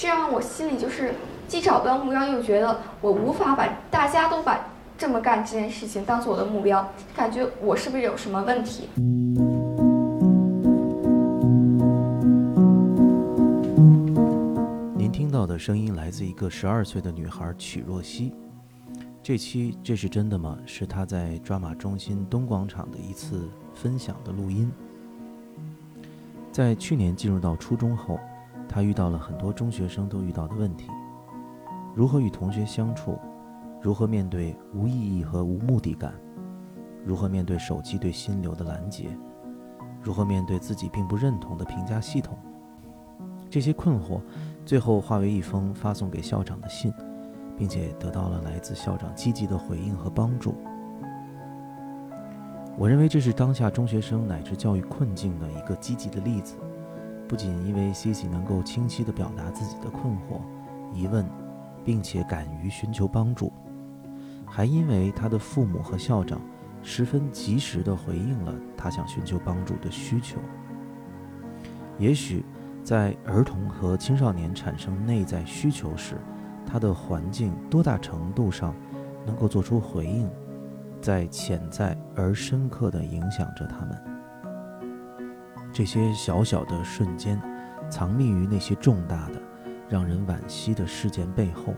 这样我心里就是既找不到目标，又觉得我无法把大家都把这么干这件事情当做我的目标，感觉我是不是有什么问题？您听到的声音来自一个十二岁的女孩曲若曦。这期这是真的吗？是她在抓马中心东广场的一次分享的录音。在去年进入到初中后，他遇到了很多中学生都遇到的问题：如何与同学相处，如何面对无意义和无目的感，如何面对手机对心流的拦截，如何面对自己并不认同的评价系统。这些困惑，最后化为一封发送给校长的信。并且得到了来自校长积极的回应和帮助。我认为这是当下中学生乃至教育困境的一个积极的例子。不仅因为 c c 能够清晰地表达自己的困惑、疑问，并且敢于寻求帮助，还因为他的父母和校长十分及时地回应了他想寻求帮助的需求。也许，在儿童和青少年产生内在需求时，他的环境多大程度上能够做出回应，在潜在而深刻地影响着他们。这些小小的瞬间，藏匿于那些重大的、让人惋惜的事件背后，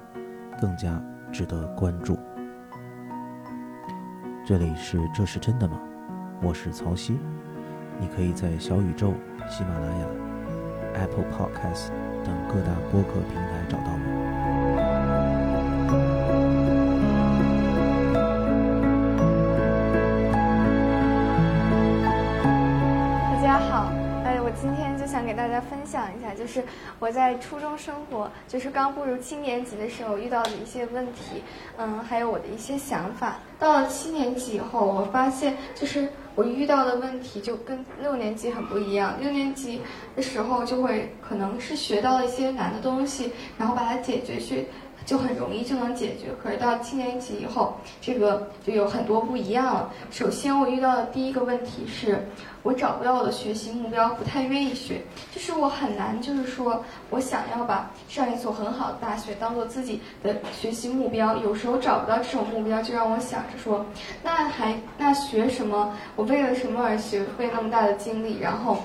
更加值得关注。这里是这是真的吗？我是曹曦，你可以在小宇宙、喜马拉雅、Apple Podcast 等各大播客平台找到我。就是我在初中生活，就是刚步入七年级的时候遇到的一些问题，嗯，还有我的一些想法。到了七年级以后，我发现就是我遇到的问题就跟六年级很不一样。六年级的时候就会可能是学到了一些难的东西，然后把它解决去。就很容易就能解决，可是到七年级以后，这个就有很多不一样了。首先，我遇到的第一个问题是，我找不到我的学习目标，不太愿意学，就是我很难，就是说我想要把上一所很好的大学当做自己的学习目标，有时候找不到这种目标，就让我想着说，那还那学什么？我为了什么而学？费那么大的精力，然后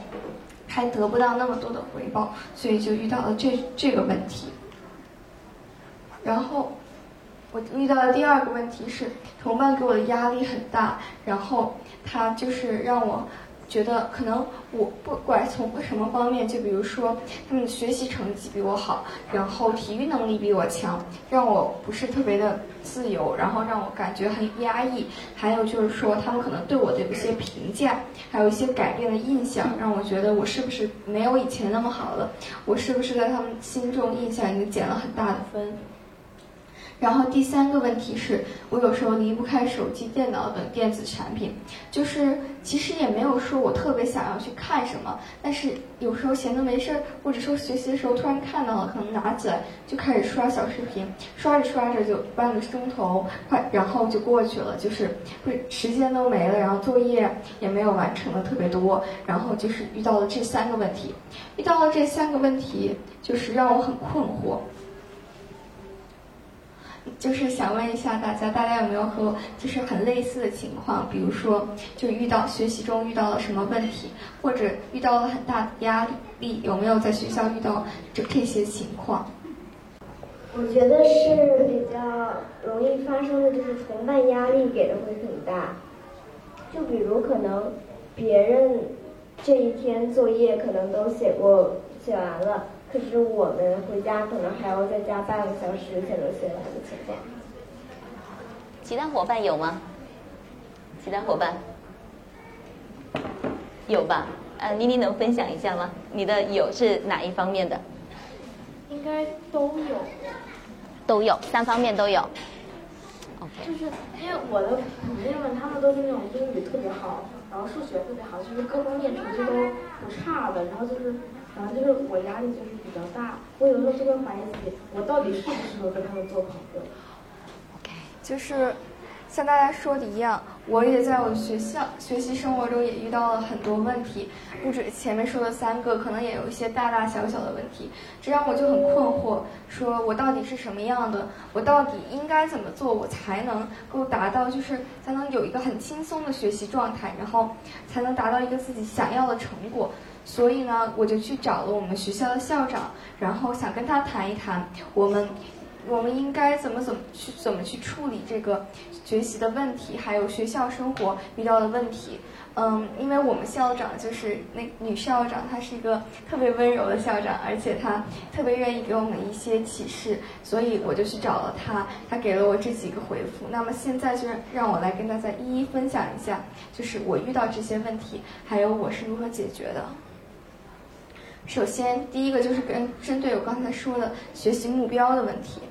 还得不到那么多的回报，所以就遇到了这这个问题。然后，我遇到的第二个问题是，同伴给我的压力很大，然后他就是让我觉得，可能我不管从什么方面，就比如说他们的学习成绩比我好，然后体育能力比我强，让我不是特别的自由，然后让我感觉很压抑。还有就是说，他们可能对我的一些评价，还有一些改变的印象，让我觉得我是不是没有以前那么好了？我是不是在他们心中印象已经减了很大的分？然后第三个问题是我有时候离不开手机、电脑等电子产品，就是其实也没有说我特别想要去看什么，但是有时候闲着没事儿，或者说学习的时候突然看到了，可能拿起来就开始刷小视频，刷着刷着就半个钟头快，然后就过去了，就是会时间都没了，然后作业也没有完成的特别多，然后就是遇到了这三个问题，遇到了这三个问题，就是让我很困惑。就是想问一下大家，大家有没有和就是很类似的情况？比如说，就遇到学习中遇到了什么问题，或者遇到了很大的压力，有没有在学校遇到这这些情况？我觉得是比较容易发生的，就是同伴压力给的会很大。就比如可能别人这一天作业可能都写过写完了。可是我们回家可能还要再加半个小时才能写完的情况。其他伙伴有吗？其他伙伴有吧？呃，妮妮能分享一下吗？你的有是哪一方面的？应该都有。都有，三方面都有。就是因为我的同学们，他们都是那种英语特别好，然后数学特别好，就是各方面成绩都不差的，然后就是。然后就是我压力就是比较大，我有时候就会怀疑自己，我到底适不适合跟他们做朋友。OK，就是。像大家说的一样，我也在我学校学习生活中也遇到了很多问题，不止前面说的三个，可能也有一些大大小小的问题，这让我就很困惑，说我到底是什么样的？我到底应该怎么做，我才能够达到，就是才能有一个很轻松的学习状态，然后才能达到一个自己想要的成果？所以呢，我就去找了我们学校的校长，然后想跟他谈一谈，我们。我们应该怎么怎么去怎么去处理这个学习的问题，还有学校生活遇到的问题？嗯，因为我们校长就是那女校长，她是一个特别温柔的校长，而且她特别愿意给我们一些启示，所以我就去找了她，她给了我这几个回复。那么现在就让我来跟大家一一分享一下，就是我遇到这些问题，还有我是如何解决的。首先，第一个就是跟针对我刚才说的学习目标的问题。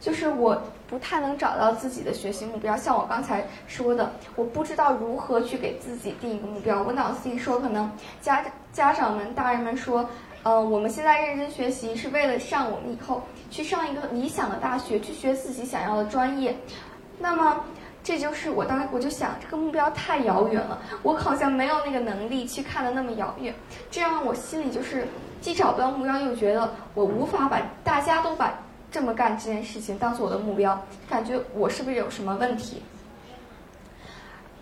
就是我不太能找到自己的学习目标，像我刚才说的，我不知道如何去给自己定一个目标。我脑子里说，可能家家长们、大人们说，呃，我们现在认真学习是为了上我们以后去上一个理想的大学，去学自己想要的专业。那么，这就是我当我就想，这个目标太遥远了，我好像没有那个能力去看的那么遥远。这样我心里就是既找不到目标，又觉得我无法把大家都把。这么干这件事情当做我的目标，感觉我是不是有什么问题？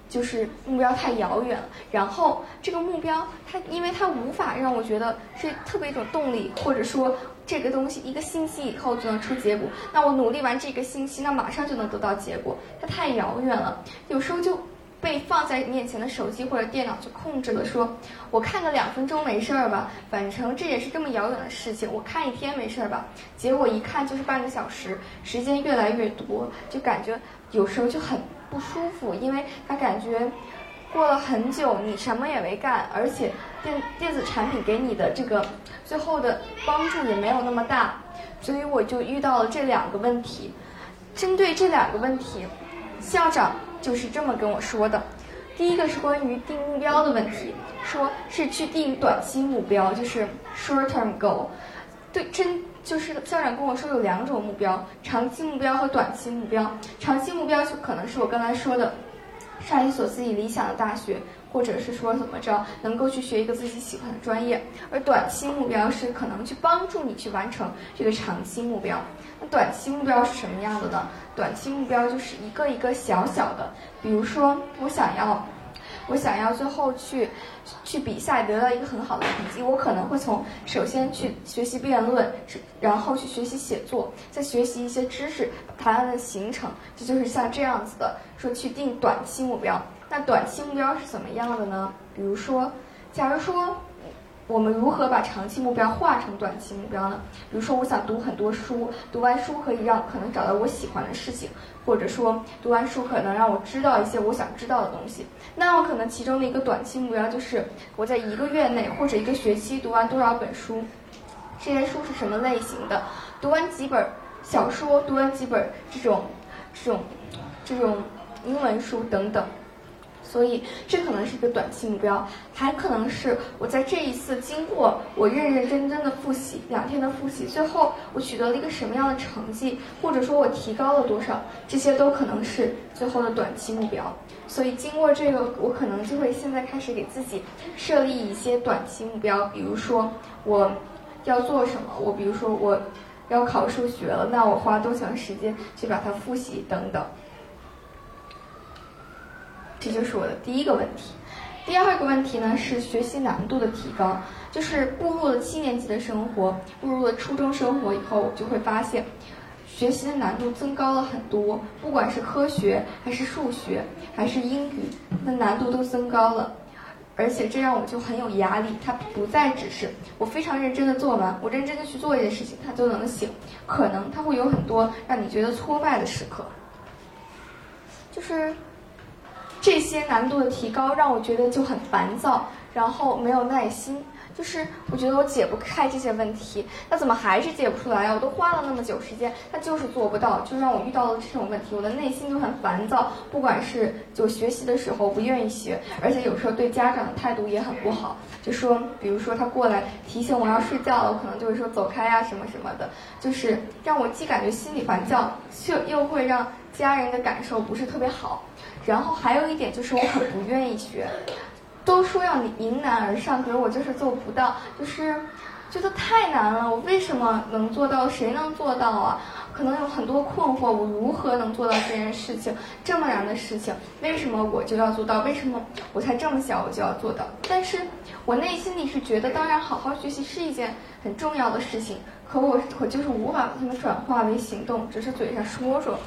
就是目标太遥远了，然后这个目标它，因为它无法让我觉得是特别一种动力，或者说这个东西一个星期以后就能出结果，那我努力完这个星期，那马上就能得到结果，它太遥远了，有时候就。被放在面前的手机或者电脑就控制了，说我看个两分钟没事儿吧，反正这也是这么遥远的事情，我看一天没事儿吧。结果一看就是半个小时，时间越来越多，就感觉有时候就很不舒服，因为他感觉过了很久，你什么也没干，而且电电子产品给你的这个最后的帮助也没有那么大，所以我就遇到了这两个问题。针对这两个问题，校长。就是这么跟我说的，第一个是关于定目标的问题，说是去定短期目标，就是 short term goal。对，真就是校长跟我说有两种目标，长期目标和短期目标。长期目标就可能是我刚才说的，上一所自己理想的大学，或者是说怎么着能够去学一个自己喜欢的专业。而短期目标是可能去帮助你去完成这个长期目标。那短期目标是什么样子的呢？短期目标就是一个一个小小的，比如说我想要，我想要最后去去比赛得到一个很好的成绩，我可能会从首先去学习辩论，然后去学习写作，再学习一些知识，把它的形成，这就是像这样子的说去定短期目标。那短期目标是怎么样的呢？比如说，假如说。我们如何把长期目标化成短期目标呢？比如说，我想读很多书，读完书可以让可能找到我喜欢的事情，或者说读完书可能让我知道一些我想知道的东西。那我可能其中的一个短期目标就是我在一个月内或者一个学期读完多少本书，这些书是什么类型的，读完几本小说，读完几本这种这种这种英文书等等。所以，这可能是一个短期目标，还可能是我在这一次经过我认认真真的复习两天的复习，最后我取得了一个什么样的成绩，或者说我提高了多少，这些都可能是最后的短期目标。所以，经过这个，我可能就会现在开始给自己设立一些短期目标，比如说我要做什么，我比如说我要考数学了，那我花多长时间去把它复习等等。这就是我的第一个问题，第二个问题呢是学习难度的提高，就是步入了七年级的生活，步入了初中生活以后，我就会发现，学习的难度增高了很多，不管是科学还是数学还是英语，那难度都增高了，而且这让我就很有压力，它不再只是我非常认真的做完，我认真的去做一件事情，它就能行，可能它会有很多让你觉得挫败的时刻，就是。这些难度的提高让我觉得就很烦躁，然后没有耐心。就是我觉得我解不开这些问题，那怎么还是解不出来呀？我都花了那么久时间，他就是做不到，就让我遇到了这种问题，我的内心就很烦躁。不管是就学习的时候不愿意学，而且有时候对家长的态度也很不好，就说比如说他过来提醒我要睡觉了，我可能就会说走开呀什么什么的，就是让我既感觉心里烦躁，却又会让家人的感受不是特别好。然后还有一点就是我很不愿意学。都说要你迎难而上，可是我就是做不到，就是觉得太难了。我为什么能做到？谁能做到啊？可能有很多困惑，我如何能做到这件事情？这么难的事情，为什么我就要做到？为什么我才这么小我就要做到？但是我内心里是觉得，当然好好学习是一件很重要的事情，可我我就是无法把它们转化为行动，只是嘴上说说。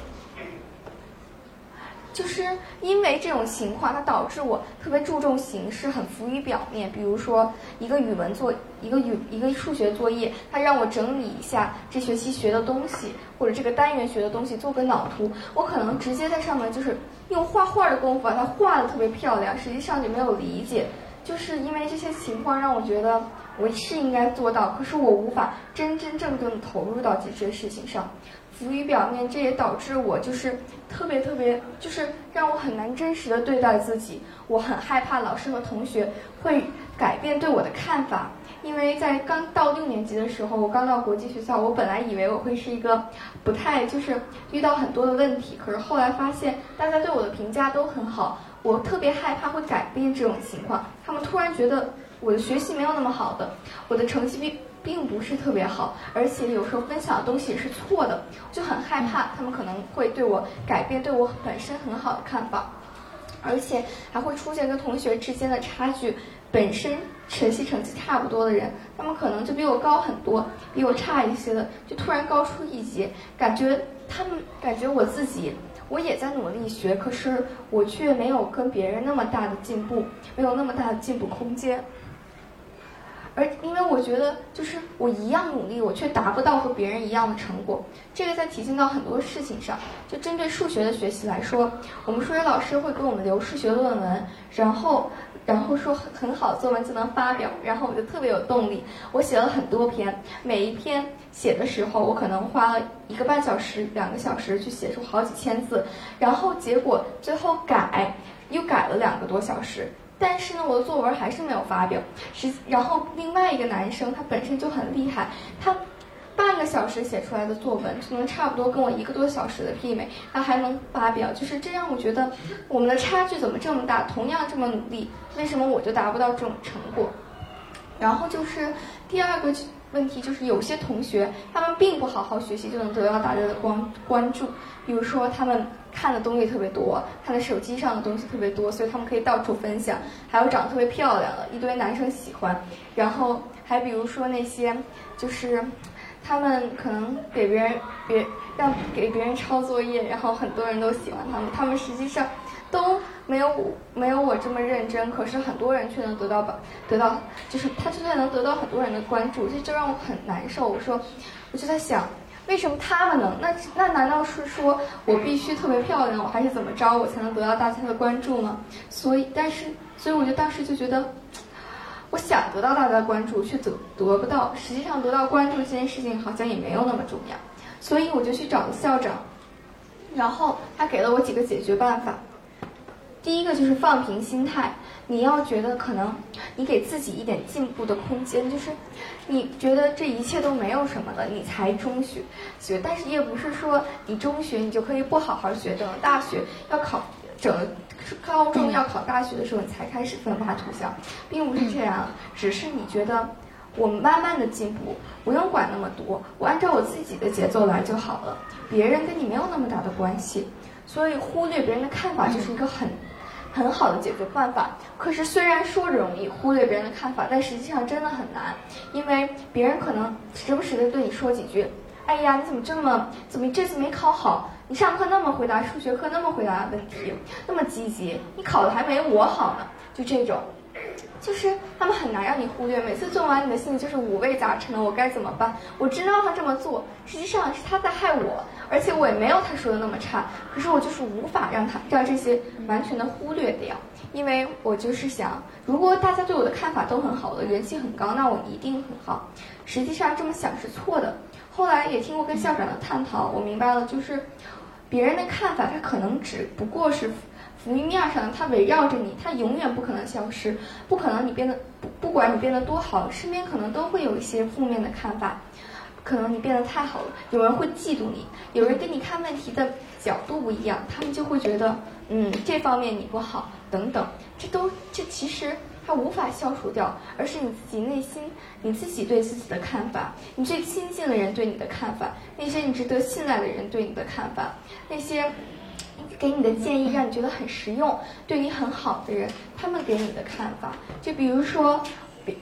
就是因为这种情况，它导致我特别注重形式，很浮于表面。比如说，一个语文作，一个语，一个数学作业，它让我整理一下这学期学的东西，或者这个单元学的东西，做个脑图。我可能直接在上面就是用画画的功夫把它画的特别漂亮，实际上就没有理解。就是因为这些情况，让我觉得我是应该做到，可是我无法真真正正的投入到这些事情上。浮于表面，这也导致我就是特别特别，就是让我很难真实的对待自己。我很害怕老师和同学会改变对我的看法，因为在刚到六年级的时候，我刚到国际学校，我本来以为我会是一个不太就是遇到很多的问题，可是后来发现大家对我的评价都很好，我特别害怕会改变这种情况。他们突然觉得我的学习没有那么好的，我的成绩并。并不是特别好，而且有时候分享的东西是错的，就很害怕他们可能会对我改变对我本身很好的看法，而且还会出现跟同学之间的差距。本身学习成绩差不多的人，他们可能就比我高很多，比我差一些的就突然高出一截，感觉他们感觉我自己我也在努力学，可是我却没有跟别人那么大的进步，没有那么大的进步空间。而因为我觉得，就是我一样努力，我却达不到和别人一样的成果。这个在体现到很多事情上。就针对数学的学习来说，我们数学老师会给我们留数学论文，然后，然后说很很好作文就能发表，然后我就特别有动力。我写了很多篇，每一篇写的时候，我可能花了一个半小时、两个小时去写出好几千字，然后结果最后改，又改了两个多小时。但是呢，我的作文还是没有发表。实，然后另外一个男生他本身就很厉害，他半个小时写出来的作文就能差不多跟我一个多小时的媲美，他还能发表，就是这让我觉得我们的差距怎么这么大？同样这么努力，为什么我就达不到这种成果？然后就是第二个问题，就是有些同学他们并不好好学习就能得到大家的关关注，比如说他们。看的东西特别多，看的手机上的东西特别多，所以他们可以到处分享。还有长得特别漂亮的，一堆男生喜欢。然后还比如说那些，就是他们可能给别人别让给别人抄作业，然后很多人都喜欢他们。他们实际上都没有没有我这么认真，可是很多人却能得到吧得到，就是他却能得到很多人的关注，这就让我很难受。我说，我就在想。为什么他们能？那那难道是说我必须特别漂亮，我还是怎么着，我才能得到大家的关注吗？所以，但是，所以我就当时就觉得，我想得到大家的关注，却得得不到。实际上，得到关注这件事情好像也没有那么重要。所以，我就去找了校长，然后他给了我几个解决办法。第一个就是放平心态。你要觉得可能你给自己一点进步的空间，就是你觉得这一切都没有什么了，你才中学学，但是也不是说你中学你就可以不好好学，等大学要考，整高中要考大学的时候你才开始奋发图强，并不是这样，只是你觉得我慢慢的进步，不用管那么多，我按照我自己的节奏来就好了，别人跟你没有那么大的关系，所以忽略别人的看法就是一个很。很好的解决办法，可是虽然说容易忽略别人的看法，但实际上真的很难，因为别人可能时不时的对你说几句：“哎呀，你怎么这么怎么这次没考好？你上课那么回答数学课那么回答问题，那么积极，你考的还没我好呢。”就这种，就是他们很难让你忽略。每次做完，你的心里就是五味杂陈的，我该怎么办？我知道他这么做，实际上是他在害我，而且我也没有他说的那么差。可是我就是无法让他让这些完全的忽略掉，因为我就是想，如果大家对我的看法都很好，我的人气很高，那我一定很好。实际上这么想是错的。后来也听过跟校长的探讨，我明白了，就是别人的看法，他可能只不过是。浮于面上，它围绕着你，它永远不可能消失，不可能你变得不不管你变得多好，身边可能都会有一些负面的看法，可能你变得太好了，有人会嫉妒你，有人跟你看问题的角度不一样，他们就会觉得嗯这方面你不好等等，这都这其实它无法消除掉，而是你自己内心你自己对自己的看法，你最亲近的人对你的看法，那些你值得信赖的人对你的看法，那些。给你的建议让你觉得很实用，对你很好的人，他们给你的看法，就比如说。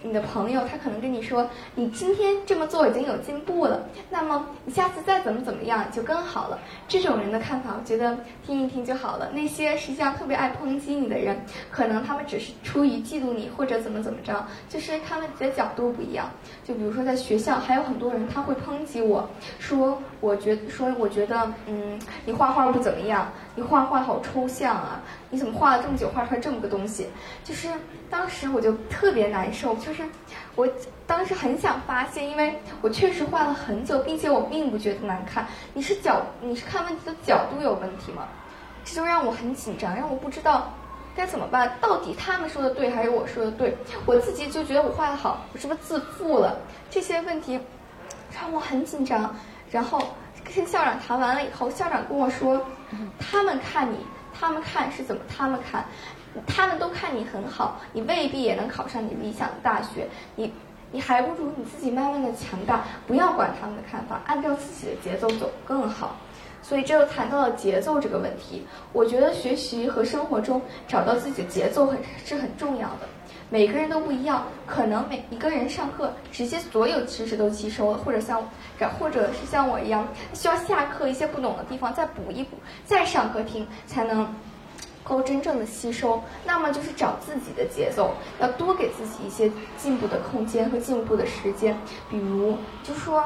你的朋友他可能跟你说，你今天这么做已经有进步了，那么你下次再怎么怎么样就更好了。这种人的看法，我觉得听一听就好了。那些实际上特别爱抨击你的人，可能他们只是出于嫉妒你或者怎么怎么着，就是他们的角度不一样。就比如说在学校，还有很多人他会抨击我说，我觉说我觉得，嗯，你画画不怎么样，你画画好抽象啊，你怎么画了这么久画出来这么个东西？就是当时我就特别难受。就是我当时很想发现，因为我确实画了很久，并且我并不觉得难看。你是角，你是看问题的角度有问题吗？这就让我很紧张，让我不知道该怎么办。到底他们说的对还是我说的对？我自己就觉得我画的好，我是不是自负了？这些问题让我很紧张。然后跟校长谈完了以后，校长跟我说，他们看你，他们看是怎么？他们看。他们都看你很好，你未必也能考上你理想的大学。你，你还不如你自己慢慢的强大，不要管他们的看法，按照自己的节奏走更好。所以这又谈到了节奏这个问题。我觉得学习和生活中找到自己的节奏很是很重要的。每个人都不一样，可能每一个人上课直接所有知识都吸收了，或者像，或者是像我一样，需要下课一些不懂的地方再补一补，再上课听才能。够真正的吸收，那么就是找自己的节奏，要多给自己一些进步的空间和进步的时间。比如，就说，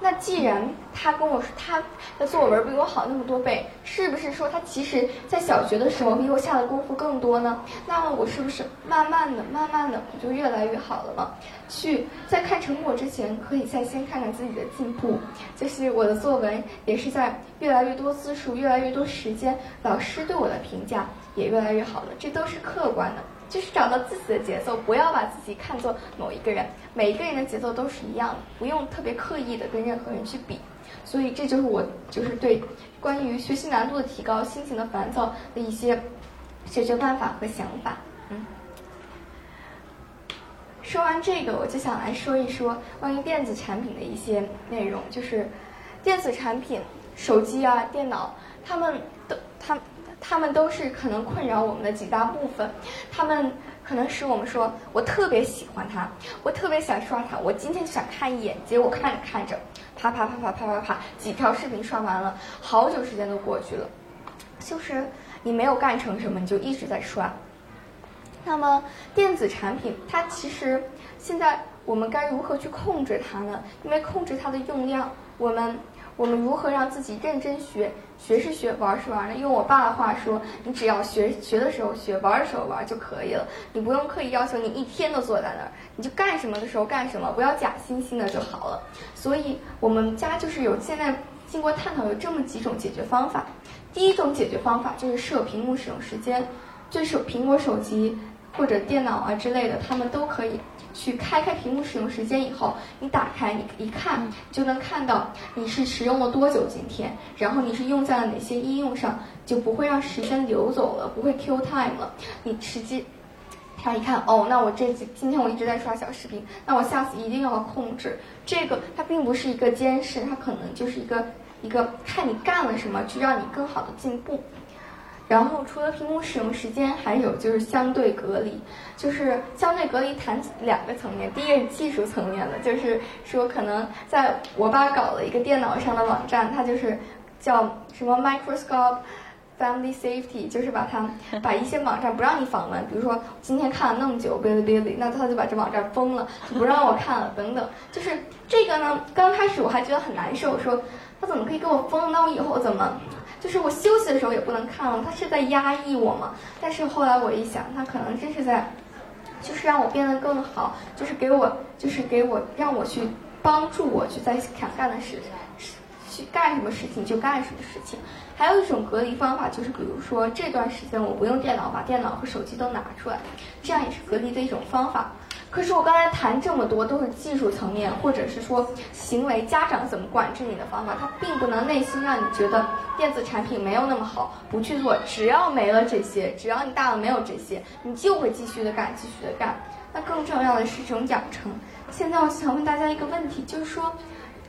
那既然他跟我说他的作文比我好那么多倍，是不是说他其实在小学的时候比我下的功夫更多呢？那么我是不是慢慢的、慢慢的我就越来越好了吗？去在看成果之前，可以再先看看自己的进步。就是我的作文也是在越来越多字数、越来越多时间，老师对我的评价也越来越好了。这都是客观的，就是找到自己的节奏，不要把自己看作某一个人。每一个人的节奏都是一样的，不用特别刻意的跟任何人去比。所以这就是我就是对关于学习难度的提高、心情的烦躁的一些解决办法和想法。嗯。说完这个，我就想来说一说关于电子产品的一些内容。就是电子产品，手机啊、电脑，他们都，他，他们都是可能困扰我们的几大部分。他们可能使我们说，我特别喜欢它，我特别想刷它，我今天想看一眼，结果看着看着，啪啪啪啪啪啪啪，几条视频刷完了，好久时间都过去了，就是你没有干成什么，你就一直在刷。那么电子产品，它其实现在我们该如何去控制它呢？因为控制它的用量，我们我们如何让自己认真学？学是学，玩是玩呢？用我爸的话说，你只要学学的时候学，玩的时候玩就可以了。你不用刻意要求你一天都坐在那儿，你就干什么的时候干什么，不要假惺惺的就好了。所以我们家就是有现在经过探讨有这么几种解决方法。第一种解决方法就是设屏幕使用时间，就是苹果手机。或者电脑啊之类的，他们都可以去开开屏幕使用时间以后，你打开你一看就能看到你是使用了多久今天，然后你是用在了哪些应用上，就不会让时间流走了，不会 kill time 了。你实际他一看，哦，那我这几今天我一直在刷小视频，那我下次一定要控制这个。它并不是一个监视，它可能就是一个一个看你干了什么，去让你更好的进步。然后除了屏幕使用时间，还有就是相对隔离，就是相对隔离谈两个层面。第一个是技术层面的，就是说可能在我爸搞了一个电脑上的网站，它就是叫什么 Microscope family safety，就是把它 把一些网站不让你访问，比如说今天看了那么久哔哩哔哩，那他就把这网站封了，就不让我看了等等。就是这个呢，刚开始我还觉得很难受，说他怎么可以给我封？那我以后怎么？就是我休息的时候也不能看了，他是在压抑我嘛。但是后来我一想，他可能真是在，就是让我变得更好，就是给我，就是给我让我去帮助我去在想干的事，去干什么事情就干什么事情。还有一种隔离方法，就是比如说这段时间我不用电脑，把电脑和手机都拿出来，这样也是隔离的一种方法。可是我刚才谈这么多都是技术层面，或者是说行为，家长怎么管制你的方法，它并不能内心让你觉得电子产品没有那么好，不去做。只要没了这些，只要你大脑没有这些，你就会继续的干，继续的干。那更重要的是这种养成。现在我想问大家一个问题，就是说，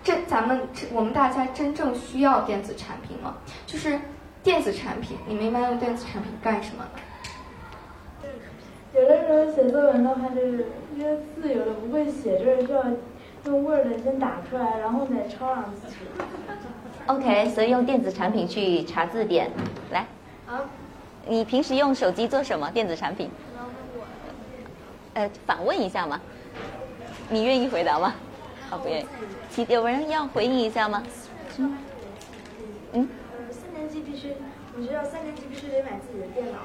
这咱们我们大家真正需要电子产品吗？就是电子产品，你们一般用电子产品干什么呢？有的时候写作文的话，就是因为字有的不会写，就是需要用 Word 先打出来，然后再抄上去。OK，所以用电子产品去查字典。来，啊，你平时用手机做什么？电子产品？呃，反问一下嘛。你愿意回答吗？啊，不愿意。其有人要回应一下吗？嗯。嗯。三年级必须，我觉得三年级必须得买自己的电脑。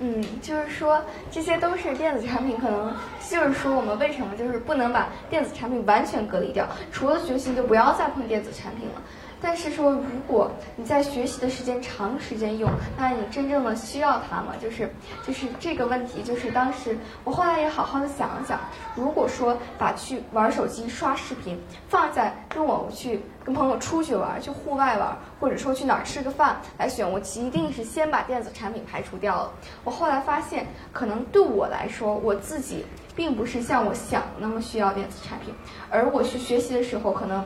嗯，就是说这些都是电子产品，可能就是说我们为什么就是不能把电子产品完全隔离掉，除了学习就不要再碰电子产品了。但是说，如果你在学习的时间长时间用，那你真正的需要它吗？就是就是这个问题，就是当时我后来也好好的想了想，如果说把去玩手机刷视频放在跟我去跟朋友出去玩，去户外玩，或者说去哪儿吃个饭来选，我一定是先把电子产品排除掉了。我后来发现，可能对我来说，我自己并不是像我想那么需要电子产品，而我去学习的时候，可能。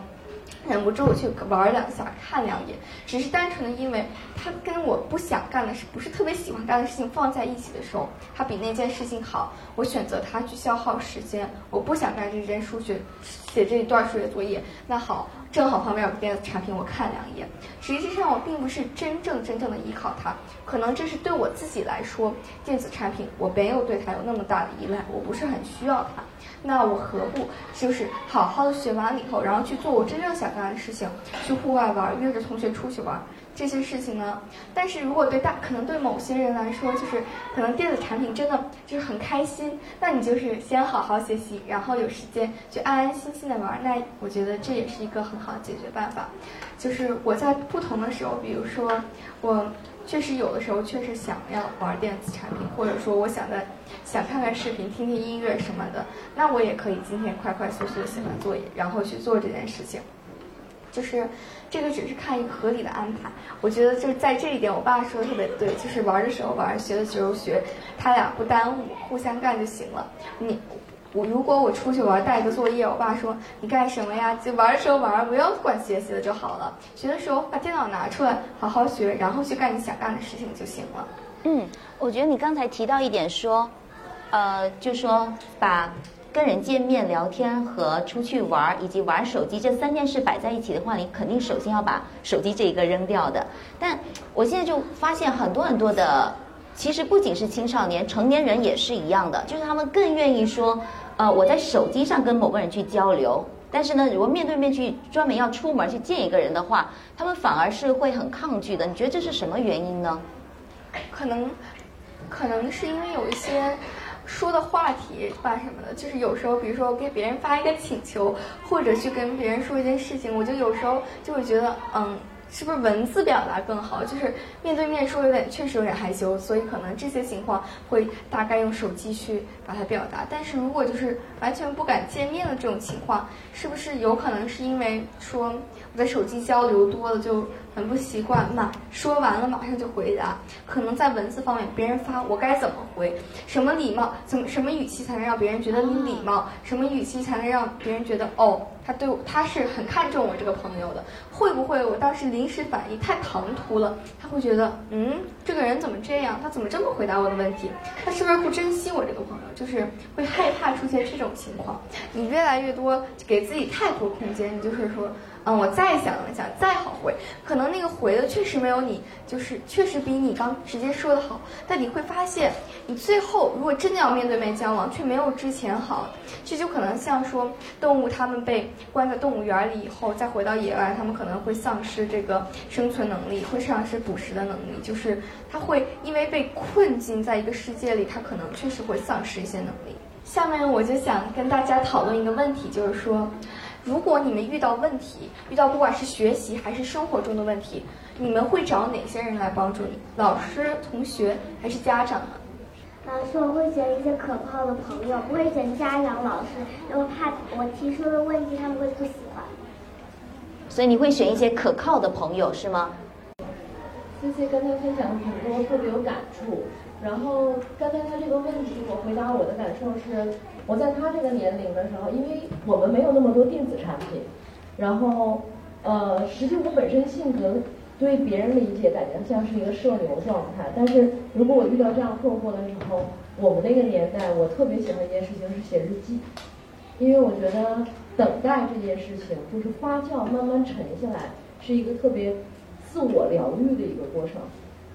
忍不住去玩两下，看两眼，只是单纯的因为它跟我不想干的事，不是特别喜欢干的事情放在一起的时候，它比那件事情好，我选择它去消耗时间。我不想干这件数学，写这一段数学作业，那好，正好旁边有个电子产品，我看两眼。实际上我并不是真正真正的依靠它，可能这是对我自己来说，电子产品我没有对它有那么大的依赖，我不是很需要它。那我何不就是好好的学完了以后，然后去做我真正想干的事情，去户外玩，约着同学出去玩这些事情呢？但是如果对大，可能对某些人来说，就是可能电子产品真的就是很开心，那你就是先好好学习，然后有时间就安安心心的玩。那我觉得这也是一个很好的解决办法。就是我在不同的时候，比如说我。确实有的时候确实想要玩电子产品，或者说我想在想看看视频、听听音乐什么的，那我也可以今天快快速速的写完作业，然后去做这件事情。就是这个只是看一个合理的安排。我觉得就是在这一点，我爸说的特别对，就是玩的时候玩，学的时候学，他俩不耽误，互相干就行了。你。我如果我出去玩带个作业，我爸说你干什么呀？就玩的时候玩，不要管学习了就好了。学的时候把电脑拿出来，好好学，然后去干你想干的事情就行了。嗯，我觉得你刚才提到一点说，呃，就说把跟人见面聊天和出去玩以及玩手机这三件事摆在一起的话，你肯定首先要把手机这一个扔掉的。但我现在就发现很多很多的，其实不仅是青少年，成年人也是一样的，就是他们更愿意说。呃，我在手机上跟某个人去交流，但是呢，如果面对面去专门要出门去见一个人的话，他们反而是会很抗拒的。你觉得这是什么原因呢？可能，可能是因为有一些说的话题吧什么的，就是有时候，比如说给别人发一个请求，或者去跟别人说一件事情，我就有时候就会觉得，嗯。是不是文字表达更好？就是面对面说有点确实有点害羞，所以可能这些情况会大概用手机去把它表达。但是如果就是完全不敢见面的这种情况，是不是有可能是因为说我在手机交流多了就？很不习惯嘛，说完了马上就回答，可能在文字方面，别人发我该怎么回？什么礼貌？怎么什么语气才能让别人觉得你礼貌？什么语气才能让别人觉得哦，他对我他是很看重我这个朋友的？会不会我当时临时反应太唐突了？他会觉得嗯，这个人怎么这样？他怎么这么回答我的问题？他是不是不珍惜我这个朋友？就是会害怕出现这种情况。你越来越多给自己太多空间，你就是说。嗯，我再想了想，再好回，可能那个回的确实没有你，就是确实比你刚直接说的好。但你会发现，你最后如果真的要面对面交往，却没有之前好。这就可能像说，动物它们被关在动物园里以后，再回到野外，它们可能会丧失这个生存能力，会丧失捕食的能力。就是它会因为被困境在一个世界里，它可能确实会丧失一些能力。下面我就想跟大家讨论一个问题，就是说。如果你们遇到问题，遇到不管是学习还是生活中的问题，你们会找哪些人来帮助你？老师、同学还是家长呢？老师，我会选一些可靠的朋友，不会选家长、老师，因为怕我提出的问题他们会不喜欢。所以你会选一些可靠的朋友是吗？谢谢刚才分享很多，特别有感触。然后刚才他这个问题，我回答我的感受是，我在他这个年龄的时候，因为我们没有那么多电子产品，然后呃，实际我本身性格对别人理解感觉像是一个社牛状态，但是如果我遇到这样困惑的时候，我们那个年代我特别喜欢一件事情是写日记，因为我觉得等待这件事情就是发酵慢慢沉下来，是一个特别自我疗愈的一个过程。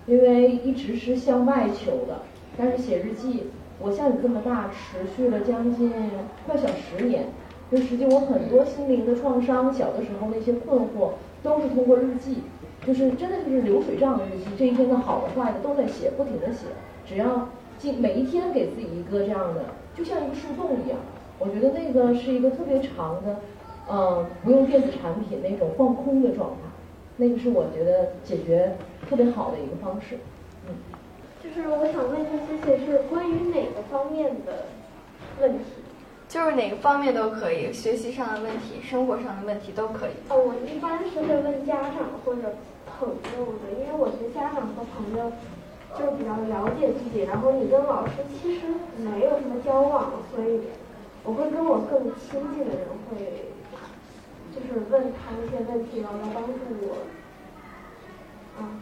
因为一直是向外求的，但是写日记，我像你这么大，持续了将近快小十年，就实际我很多心灵的创伤，小的时候那些困惑，都是通过日记，就是真的就是流水账的日记，这一天的好的坏的都在写，不停的写，只要进每一天给自己一个这样的，就像一个树洞一样，我觉得那个是一个特别长的，嗯，不用电子产品那种放空的状态。那个是我觉得解决特别好的一个方式，嗯，就是我想问一下谢谢，是关于哪个方面的问题？就是哪个方面都可以，学习上的问题、生活上的问题都可以。哦，我一般是会问家长或者朋友的，因为我觉得家长和朋友就是比较了解自己，然后你跟老师其实没有什么交往，所以我会跟我更亲近的人会。就是问他一些问题，然后来帮助我。嗯，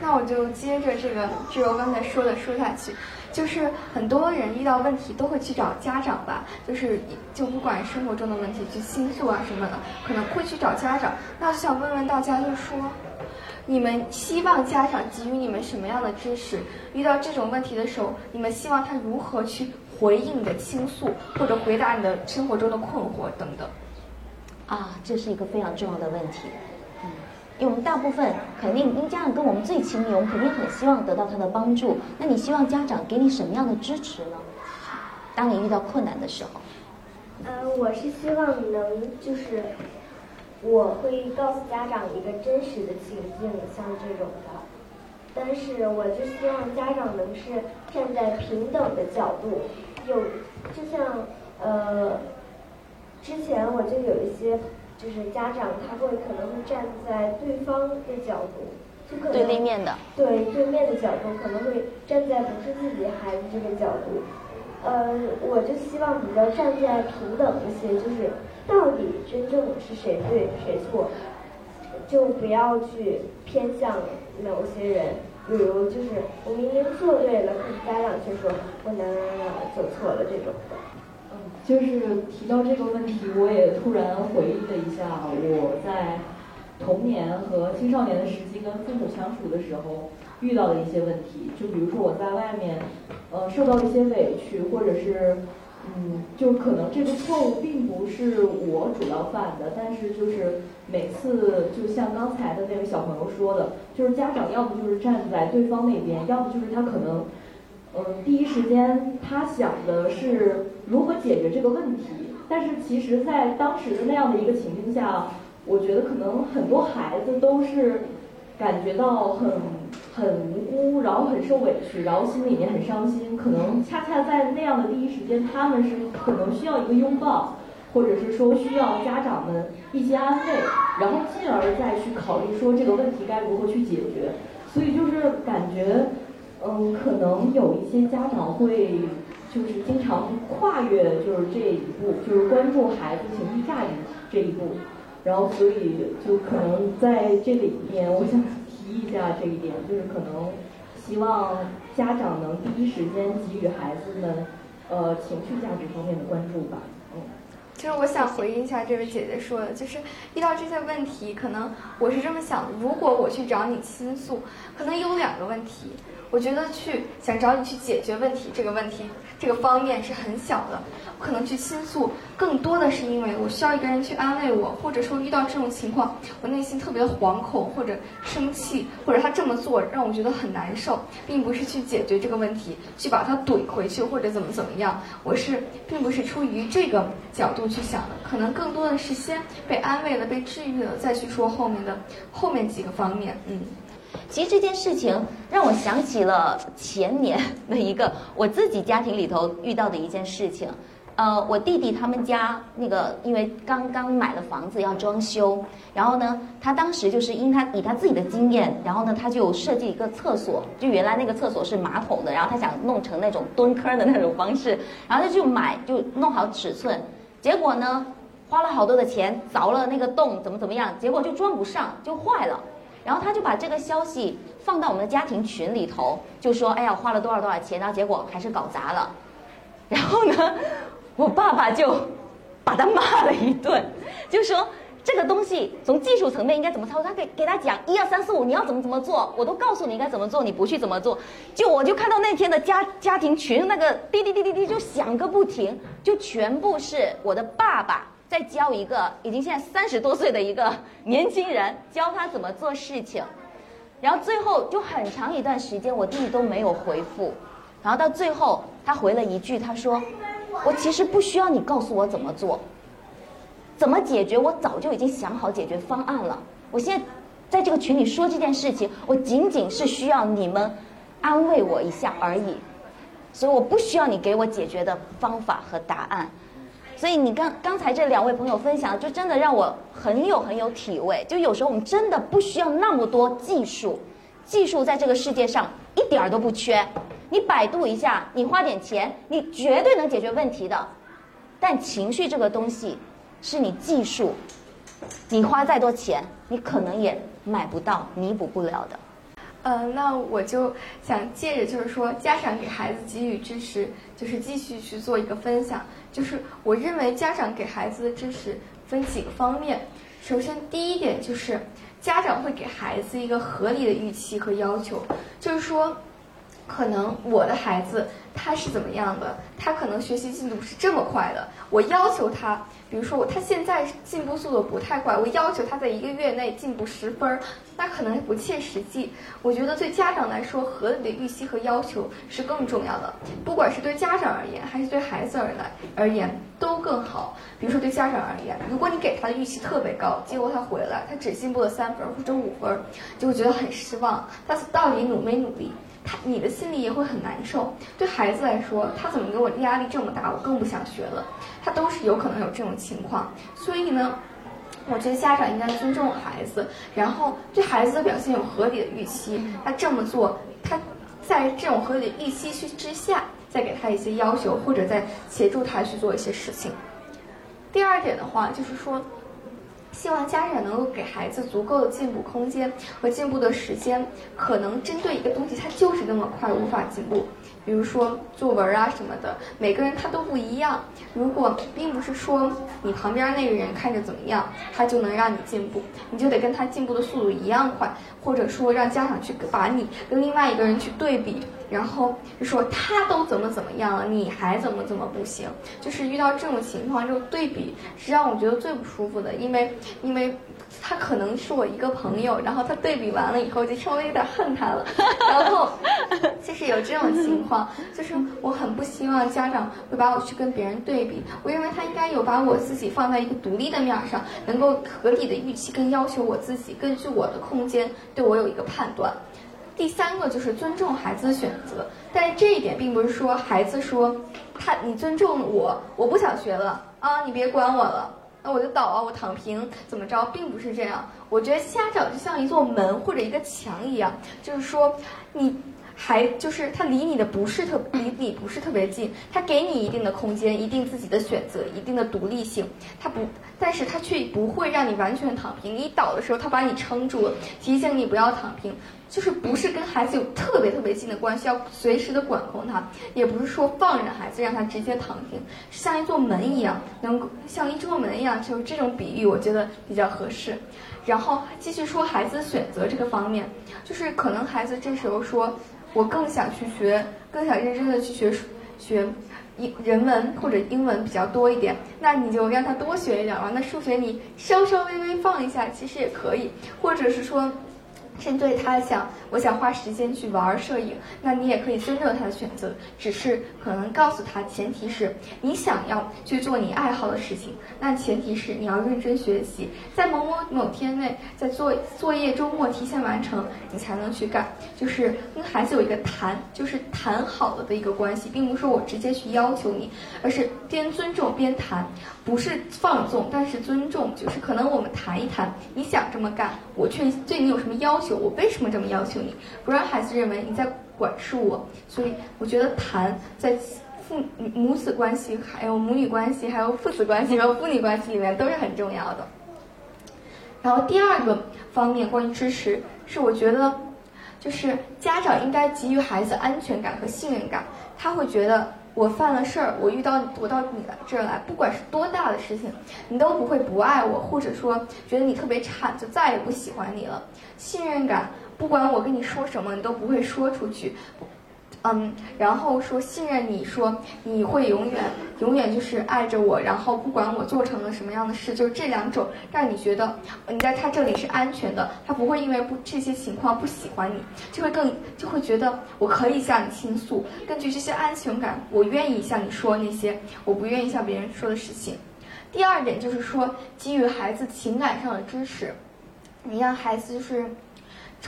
那我就接着这个志柔刚才说的说下去，就是很多人遇到问题都会去找家长吧，就是就不管生活中的问题去倾诉啊什么的，可能会去找家长。那就想问问大家，就是说，你们希望家长给予你们什么样的支持？遇到这种问题的时候，你们希望他如何去回应你的倾诉，或者回答你的生活中的困惑等等？啊，这是一个非常重要的问题，嗯，因为我们大部分肯定，因为家长跟我们最亲密，我们肯定很希望得到他的帮助。那你希望家长给你什么样的支持呢？当你遇到困难的时候，呃，我是希望能就是，我会告诉家长一个真实的情境，像这种的，但是我就希望家长能是站在平等的角度，有就像呃。之前我就有一些，就是家长他会可能会站在对方的角度，就可能对立面的，对对面的角度可能会站在不是自己孩子这个角度，呃，我就希望比较站在平等一些，就是到底真正是谁对谁错，就不要去偏向某些人，比如就是我明明做对了，可是家长却说我哪哪哪做错了这种。的。就是提到这个问题，我也突然回忆了一下我在童年和青少年的时期跟父母相处的时候遇到的一些问题。就比如说我在外面，呃，受到一些委屈，或者是，嗯，就可能这个错误并不是我主要犯的，但是就是每次就像刚才的那位小朋友说的，就是家长要不就是站在对方那边，要不就是他可能。嗯，第一时间他想的是如何解决这个问题，但是其实，在当时的那样的一个情境下，我觉得可能很多孩子都是感觉到很很无辜，然后很受委屈，然后心里面很伤心。可能恰恰在那样的第一时间，他们是可能需要一个拥抱，或者是说需要家长们一些安慰，然后进而再去考虑说这个问题该如何去解决。所以就是感觉。嗯，可能有一些家长会，就是经常跨越就是这一步，就是关注孩子情绪价值这一步，然后所以就可能在这里面，我想提一下这一点，就是可能希望家长能第一时间给予孩子们呃情绪价值方面的关注吧。嗯，其实我想回应一下这位姐姐说的，就是遇到这些问题，可能我是这么想：如果我去找你倾诉，可能有两个问题。我觉得去想找你去解决问题，这个问题这个方面是很小的。我可能去倾诉，更多的是因为我需要一个人去安慰我，或者说遇到这种情况，我内心特别惶恐或者生气，或者他这么做让我觉得很难受，并不是去解决这个问题，去把他怼回去或者怎么怎么样。我是并不是出于这个角度去想的，可能更多的是先被安慰了、被治愈了，再去说后面的后面几个方面。嗯。其实这件事情让我想起了前年的一个我自己家庭里头遇到的一件事情。呃，我弟弟他们家那个因为刚刚买了房子要装修，然后呢，他当时就是因他以他自己的经验，然后呢，他就设计一个厕所，就原来那个厕所是马桶的，然后他想弄成那种蹲坑的那种方式，然后他就买就弄好尺寸，结果呢，花了好多的钱凿了那个洞，怎么怎么样，结果就装不上，就坏了。然后他就把这个消息放到我们的家庭群里头，就说：“哎呀，花了多少多少钱，然后结果还是搞砸了。” 然后呢，我爸爸就把他骂了一顿，就说：“这个东西从技术层面应该怎么操作？他给给他讲一二三四五，你要怎么怎么做，我都告诉你应该怎么做，你不去怎么做？”就我就看到那天的家家庭群那个滴滴滴滴滴就响个不停，就全部是我的爸爸。再教一个已经现在三十多岁的一个年轻人，教他怎么做事情，然后最后就很长一段时间，我弟弟都没有回复，然后到最后他回了一句，他说：“我其实不需要你告诉我怎么做，怎么解决，我早就已经想好解决方案了。我现在在这个群里说这件事情，我仅仅是需要你们安慰我一下而已，所以我不需要你给我解决的方法和答案。”所以你刚刚才这两位朋友分享，就真的让我很有很有体味。就有时候我们真的不需要那么多技术，技术在这个世界上一点儿都不缺。你百度一下，你花点钱，你绝对能解决问题的。但情绪这个东西，是你技术，你花再多钱，你可能也买不到、弥补不了的。嗯，那我就想借着就是说，家长给孩子给予支持，就是继续去做一个分享。就是我认为家长给孩子的支持分几个方面。首先，第一点就是家长会给孩子一个合理的预期和要求，就是说，可能我的孩子他是怎么样的，他可能学习进度是这么快的，我要求他。比如说我他现在进步速度不太快，我要求他在一个月内进步十分，那可能不切实际。我觉得对家长来说，合理的预期和要求是更重要的，不管是对家长而言，还是对孩子而来而言，都更好。比如说对家长而言，如果你给他的预期特别高，结果他回来他只进步了三分或者五分，就会觉得很失望。他到底努没努力？你的心里也会很难受。对孩子来说，他怎么给我压力这么大？我更不想学了。他都是有可能有这种情况，所以呢，我觉得家长应该尊重孩子，然后对孩子的表现有合理的预期。他这么做，他在这种合理的预期去之下，再给他一些要求，或者再协助他去做一些事情。第二点的话，就是说，希望家长能够给孩子足够的进步空间和进步的时间。可能针对一个东西，他就是那么快无法进步。比如说作文啊什么的，每个人他都不一样。如果并不是说你旁边那个人看着怎么样，他就能让你进步，你就得跟他进步的速度一样快。或者说让家长去把你跟另外一个人去对比，然后就说他都怎么怎么样了，你还怎么怎么不行？就是遇到这种情况，这种对比是让我觉得最不舒服的，因为因为。他可能是我一个朋友，然后他对比完了以后就稍微有点恨他了，然后就是有这种情况，就是我很不希望家长会把我去跟别人对比，我认为他应该有把我自己放在一个独立的面上，能够合理的预期跟要求我自己，根据我的空间对我有一个判断。第三个就是尊重孩子的选择，但是这一点并不是说孩子说他你尊重我，我不想学了啊，你别管我了。那我就倒啊，我躺平怎么着，并不是这样。我觉得家长就像一座门或者一个墙一样，就是说，你还就是他离你的不是特离你不是特别近，他给你一定的空间，一定自己的选择，一定的独立性，他不，但是他却不会让你完全躺平。你倒的时候，他把你撑住了，提醒你不要躺平。就是不是跟孩子有特别特别近的关系，要随时的管控他，也不是说放任孩子让他直接躺平，像一座门一样，能像一座门一样，就这种比喻我觉得比较合适。然后继续说孩子选择这个方面，就是可能孩子这时候说，我更想去学，更想认真的去学学英人文或者英文比较多一点，那你就让他多学一点吧。那数学你稍稍微微放一下，其实也可以，或者是说。针对他想，我想花时间去玩摄影，那你也可以尊重他的选择，只是可能告诉他，前提是你想要去做你爱好的事情，那前提是你要认真学习，在某某某天内，在作作业周末提前完成，你才能去干。就是跟孩子有一个谈，就是谈好了的一个关系，并不是说我直接去要求你，而是边尊重边谈，不是放纵，但是尊重，就是可能我们谈一谈，你想这么干，我却对你有什么要求。我为什么这么要求你？不让孩子认为你在管束我。所以我觉得谈在父母子关系、还有母女关系、还有父子关系和父女关系里面都是很重要的。然后第二个方面关于支持，是我觉得就是家长应该给予孩子安全感和信任感。他会觉得我犯了事儿，我遇到我到你这儿来，不管是多大的事情，你都不会不爱我，或者说觉得你特别差，就再也不喜欢你了。信任感，不管我跟你说什么，你都不会说出去，嗯，然后说信任你，说你会永远永远就是爱着我，然后不管我做成了什么样的事，就是这两种让你觉得你在他这里是安全的，他不会因为不这些情况不喜欢你，就会更就会觉得我可以向你倾诉，根据这些安全感，我愿意向你说那些我不愿意向别人说的事情。第二点就是说给予孩子情感上的支持。你让孩子就是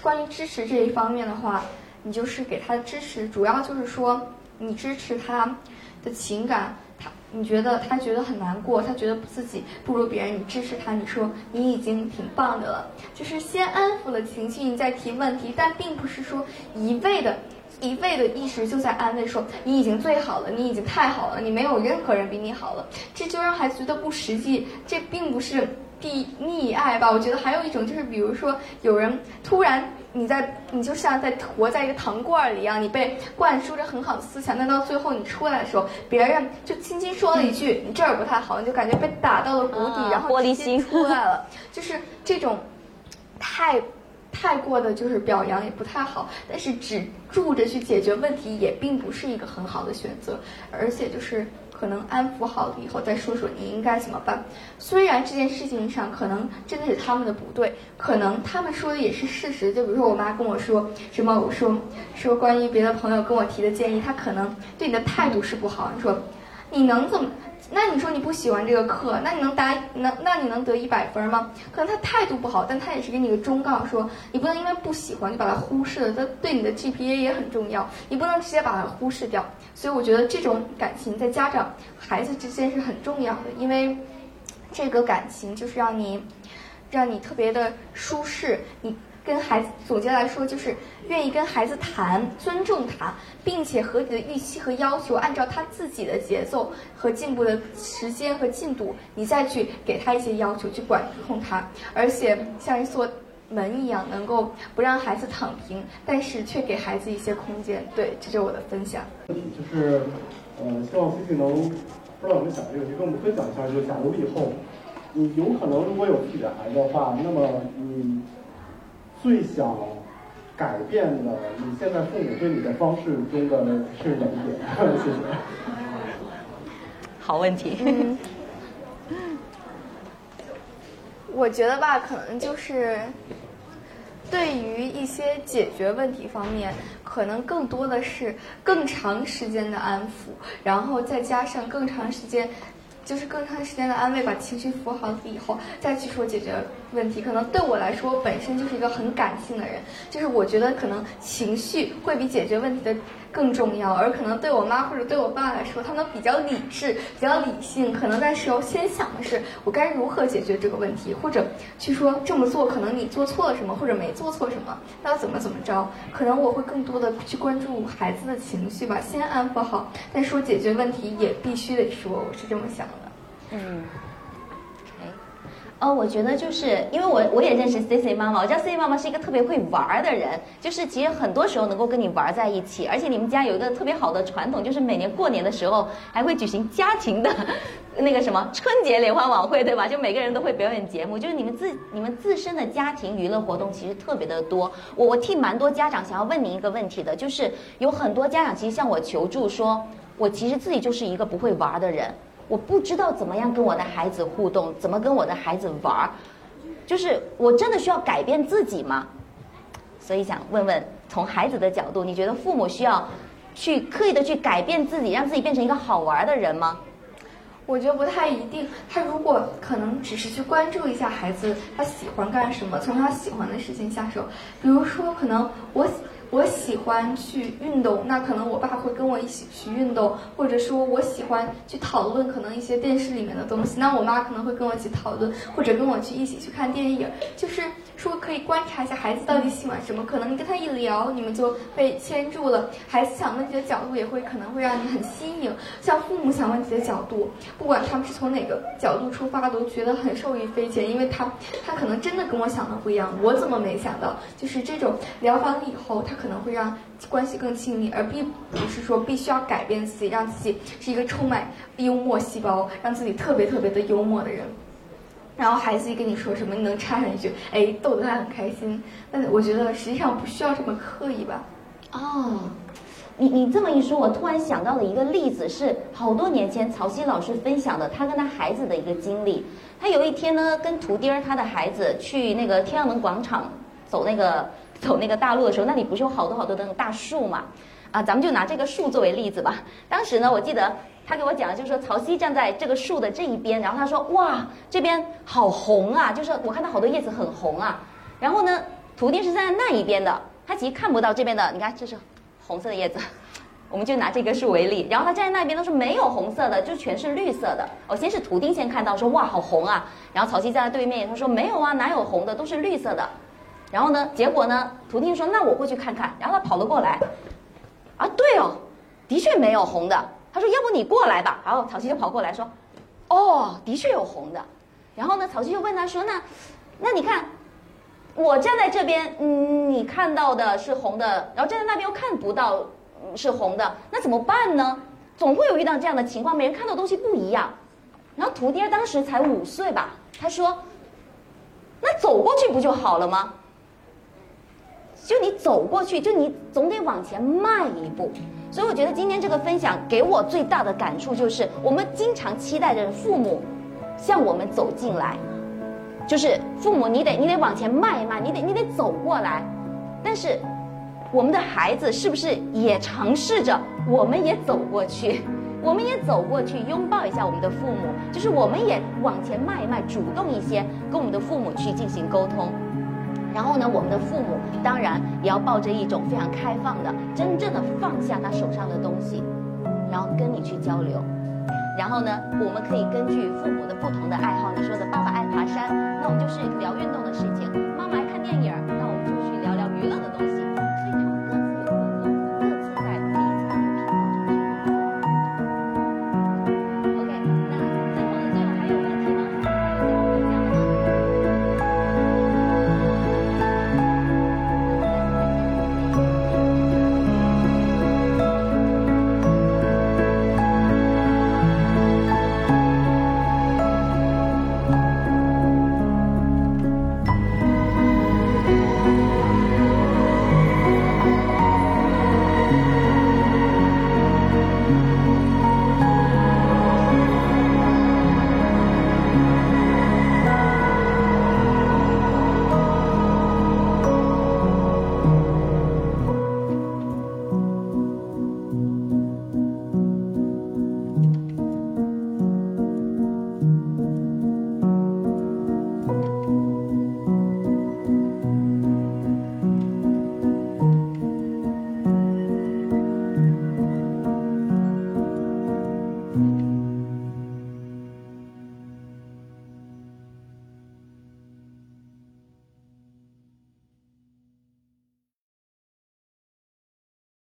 关于支持这一方面的话，你就是给他支持，主要就是说你支持他的情感，他你觉得他觉得很难过，他觉得自己不如别人，你支持他，你说你已经挺棒的了，就是先安抚了情绪，你再提问题，但并不是说一味的、一味的一直就在安慰说你已经最好了，你已经太好了，你没有任何人比你好了，这就让孩子觉得不实际，这并不是。第溺爱吧，我觉得还有一种就是，比如说有人突然你在你就像在活在一个糖罐里一样，你被灌输着很好的思想，但到最后你出来的时候，别人就轻轻说了一句你这儿不太好，你就感觉被打到了谷底，然后玻璃心出来了，就是这种太太过的就是表扬也不太好，但是只住着去解决问题也并不是一个很好的选择，而且就是。可能安抚好了以后再说说你应该怎么办。虽然这件事情上可能真的是他们的不对，可能他们说的也是事实。就比如说我妈跟我说什么，我说说关于别的朋友跟我提的建议，他可能对你的态度是不好。你说你能怎么？那你说你不喜欢这个课，那你能答能那你能得一百分吗？可能他态度不好，但他也是给你个忠告，说你不能因为不喜欢就把它忽视了，他对你的 GPA 也很重要，你不能直接把它忽视掉。所以我觉得这种感情在家长孩子之间是很重要的，因为这个感情就是让你让你特别的舒适，你。跟孩子总结来说，就是愿意跟孩子谈，尊重他，并且合理的预期和要求按照他自己的节奏和进步的时间和进度，你再去给他一些要求，去管控他，而且像一座门一样，能够不让孩子躺平，但是却给孩子一些空间。对，这就是我的分享。问题就是，呃，希望 C C 能不知道怎么想这个问题，跟我们分享一下。就假如以后你有可能如果有自己的孩子的话，那么你。最想改变的，你现在父母对你的方式中的是哪一点？谢谢。好问题。我觉得吧，可能就是对于一些解决问题方面，可能更多的是更长时间的安抚，然后再加上更长时间。就是更长时间的安慰，把情绪抚好了以后，再去说解决问题。可能对我来说，本身就是一个很感性的人，就是我觉得可能情绪会比解决问题的。更重要，而可能对我妈或者对我爸来说，他们比较理智、比较理性，可能在时候先想的是我该如何解决这个问题，或者去说这么做可能你做错了什么，或者没做错什么，那要怎么怎么着？可能我会更多的去关注孩子的情绪吧，先安抚好，再说解决问题也必须得说，我是这么想的。嗯，哦，我觉得就是因为我我也认识 C C 妈妈，我知道 C C 妈妈是一个特别会玩儿的人，就是其实很多时候能够跟你玩在一起，而且你们家有一个特别好的传统，就是每年过年的时候还会举行家庭的 那个什么春节联欢晚会，对吧？就每个人都会表演节目，就是你们自你们自身的家庭娱乐活动其实特别的多。我我替蛮多家长想要问您一个问题的，就是有很多家长其实向我求助说，我其实自己就是一个不会玩的人。我不知道怎么样跟我的孩子互动，怎么跟我的孩子玩儿，就是我真的需要改变自己吗？所以想问问，从孩子的角度，你觉得父母需要去刻意的去改变自己，让自己变成一个好玩的人吗？我觉得不太一定。他如果可能只是去关注一下孩子他喜欢干什么，从他喜欢的事情下手，比如说可能我。我喜欢去运动，那可能我爸会跟我一起去运动，或者说我喜欢去讨论可能一些电视里面的东西，那我妈可能会跟我一起讨论，或者跟我去一起去看电影，就是说可以观察一下孩子到底喜欢什么，可能你跟他一聊，你们就被牵住了，孩子想问题的角度也会可能会让你很新颖，像父母想问题的角度，不管他们是从哪个角度出发，都觉得很受益匪浅，因为他他可能真的跟我想的不一样，我怎么没想到，就是这种聊完了以后，他。可能会让关系更亲密，而并不是说必须要改变自己，让自己是一个充满幽默细胞，让自己特别特别的幽默的人。然后孩子一跟你说什么，你能插上一句，哎，逗得他很开心。那我觉得实际上不需要这么刻意吧。哦，你你这么一说，我突然想到了一个例子，是好多年前曹曦老师分享的他跟他孩子的一个经历。他有一天呢，跟图钉儿他的孩子去那个天安门广场走那个。走那个大路的时候，那里不是有好多好多的那种大树嘛？啊，咱们就拿这个树作为例子吧。当时呢，我记得他给我讲的就是说，曹曦站在这个树的这一边，然后他说：“哇，这边好红啊！就是我看到好多叶子很红啊。”然后呢，图钉是站在那一边的，他其实看不到这边的。你看，这是红色的叶子，我们就拿这棵树为例。然后他站在那边都是没有红色的，就全是绿色的。哦，先是图钉先看到说：“哇，好红啊！”然后曹曦站在对面，他说：“没有啊，哪有红的，都是绿色的。”然后呢？结果呢？图钉说：“那我过去看看。”然后他跑了过来，啊，对哦，的确没有红的。他说：“要不你过来吧。”然后曹曦就跑过来说：“哦，的确有红的。”然后呢？曹曦就问他说：“那，那你看，我站在这边，嗯，你看到的是红的，然后站在那边又看不到是红的，那怎么办呢？总会有遇到这样的情况，每人看到东西不一样。”然后徒弟当时才五岁吧，他说：“那走过去不就好了吗？”就你走过去，就你总得往前迈一步，所以我觉得今天这个分享给我最大的感触就是，我们经常期待着父母向我们走进来，就是父母你得你得往前迈一迈，你得你得走过来，但是我们的孩子是不是也尝试着，我们也走过去，我们也走过去拥抱一下我们的父母，就是我们也往前迈一迈，主动一些跟我们的父母去进行沟通。然后呢，我们的父母当然也要抱着一种非常开放的、真正的放下他手上的东西，然后跟你去交流。然后呢，我们可以根据父母的不同的爱好，你说的爸爸爱爬山，